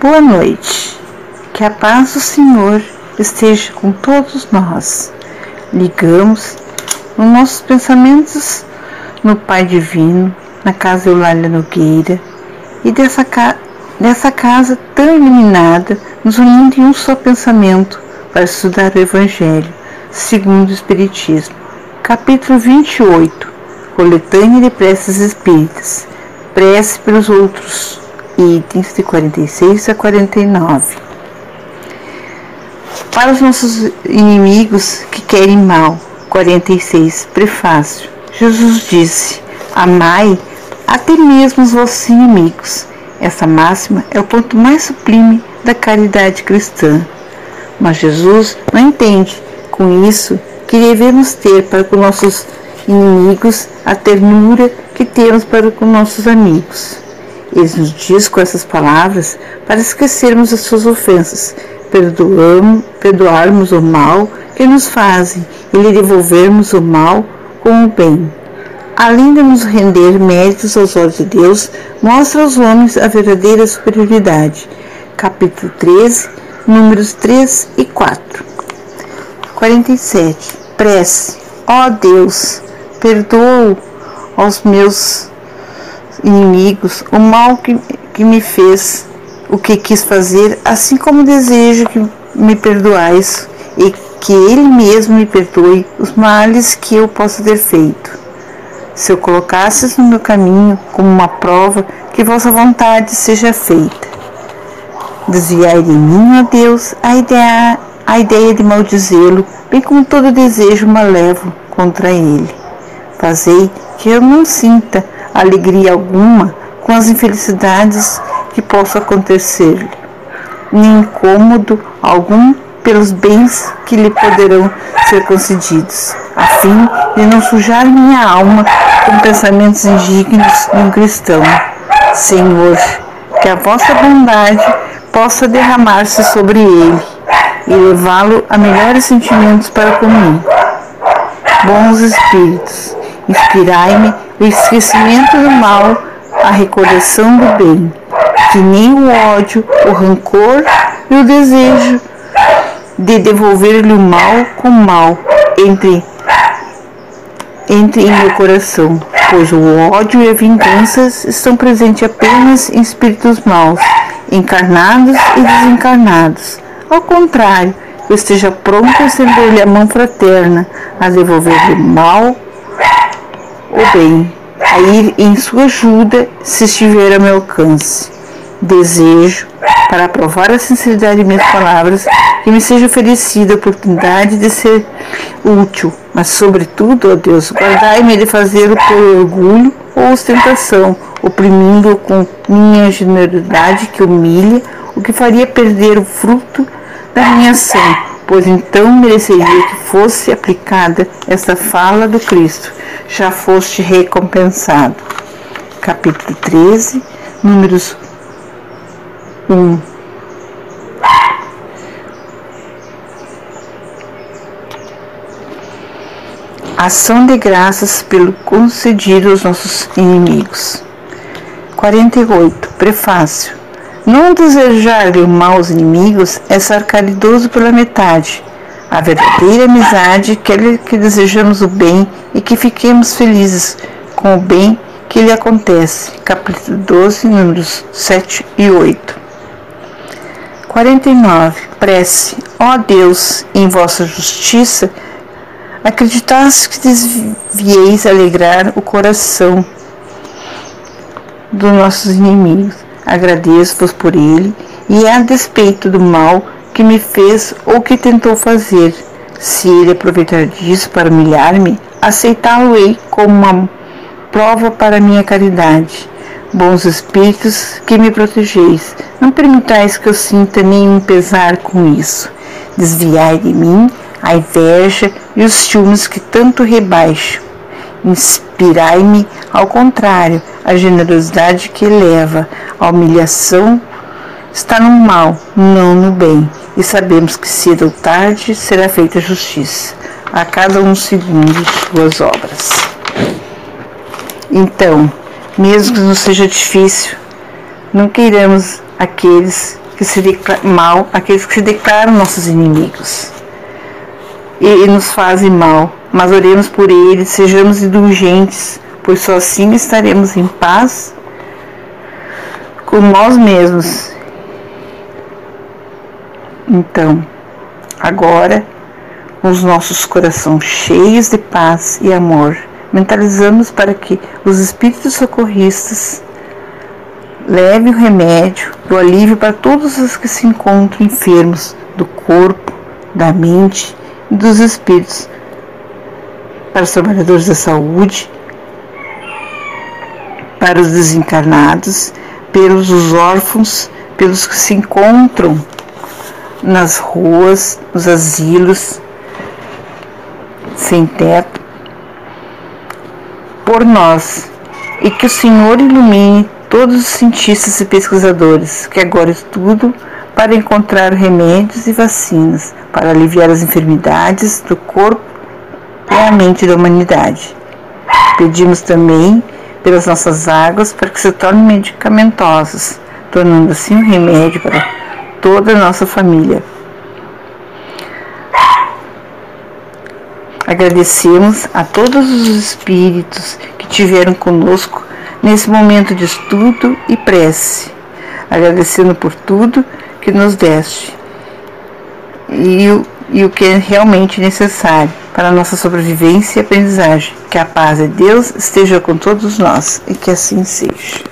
Boa noite. Que a paz do Senhor esteja com todos nós. Ligamos os nossos pensamentos no Pai Divino, na casa Eulália Nogueira e dessa, ca dessa casa tão iluminada, nos unindo em um só pensamento para estudar o Evangelho, segundo o Espiritismo. Capítulo 28 Coletânea de Preces Espíritas Prece pelos outros itens de 46 a 49 Para os nossos inimigos que querem mal 46 Prefácio Jesus disse Amai até mesmo os vossos inimigos essa máxima é o ponto mais sublime da caridade cristã. Mas Jesus não entende com isso que devemos ter para com nossos inimigos a ternura que temos para com nossos amigos. Ele nos diz com essas palavras para esquecermos as suas ofensas, perdoamos, perdoarmos o mal que nos fazem e lhe devolvermos o mal com o bem. Além de nos render méritos aos olhos de Deus, mostra aos homens a verdadeira superioridade. Capítulo 13, números 3 e 4. 47. Prece. Ó Deus, perdoa aos meus inimigos o mal que, que me fez, o que quis fazer, assim como desejo que me perdoais e que Ele mesmo me perdoe os males que eu possa ter feito. Se eu colocasses no meu caminho como uma prova, que vossa vontade seja feita. Desviai de mim, ó Deus, a ideia, a ideia de maldizê-lo, bem como todo desejo malévolo contra ele. Fazei que eu não sinta alegria alguma com as infelicidades que possam acontecer-lhe, nem incômodo algum pelos bens que lhe poderão ser concedidos, a fim de não sujar minha alma com pensamentos indignos de um cristão. Senhor, que a vossa bondade possa derramar-se sobre ele e levá-lo a melhores sentimentos para comigo. Bons espíritos, Inspirai-me o esquecimento do mal, a recordação do bem, que nem o ódio, o rancor e o desejo de devolver-lhe o mal com mal entre, entre em meu coração, pois o ódio e a vingança estão presentes apenas em espíritos maus, encarnados e desencarnados. Ao contrário, eu esteja pronto a estender-lhe a mão fraterna, a devolver-lhe o mal o bem, a ir em sua ajuda se estiver a meu alcance. Desejo, para provar a sinceridade de minhas palavras, que me seja oferecida a oportunidade de ser útil, mas, sobretudo, ó Deus, guardai-me de fazê-lo por orgulho ou ostentação, oprimindo-o com minha generosidade que humilha, o que faria perder o fruto da minha ação, pois então mereceria que fosse aplicada esta fala do Cristo já foste recompensado. Capítulo 13, números 1. Ação de graças pelo concedido aos nossos inimigos. 48. Prefácio. Não desejar o mal aos inimigos é ser caridoso pela metade a verdadeira amizade quer que desejamos o bem e que fiquemos felizes com o bem que lhe acontece. Capítulo 12, números 7 e 8. 49. Prece. Ó Deus, em vossa justiça, acreditaste que desvieis alegrar o coração dos nossos inimigos. Agradeço-vos por ele e a despeito do mal que me fez ou que tentou fazer. Se ele aproveitar disso para humilhar-me, aceitá-lo-ei como uma prova para minha caridade. Bons espíritos que me protegeis, não permitais que eu sinta nenhum pesar com isso. Desviai de mim a inveja e os ciúmes que tanto rebaixo. Inspirai-me, ao contrário, a generosidade que eleva, a humilhação está no mal, não no bem. E sabemos que cedo ou tarde será feita justiça a cada um segundo suas obras. Então, mesmo que não seja difícil, não queiramos aqueles que se mal aqueles que se declaram nossos inimigos e, e nos fazem mal, mas oremos por eles, sejamos indulgentes, pois só assim estaremos em paz com nós mesmos. Então, agora, com os nossos corações cheios de paz e amor, mentalizamos para que os espíritos socorristas levem o remédio o alívio para todos os que se encontram enfermos do corpo, da mente dos espíritos, para os trabalhadores da saúde, para os desencarnados, pelos os órfãos, pelos que se encontram nas ruas, nos asilos, sem teto, por nós, e que o Senhor ilumine todos os cientistas e pesquisadores que agora estudam para encontrar remédios e vacinas para aliviar as enfermidades do corpo e a mente da humanidade. Pedimos também pelas nossas águas para que se tornem medicamentosas, tornando assim um remédio para toda a nossa família. Agradecemos a todos os espíritos que tiveram conosco nesse momento de estudo e prece, agradecendo por tudo que nos deste e o, e o que é realmente necessário para a nossa sobrevivência e aprendizagem. Que a paz de Deus esteja com todos nós e que assim seja.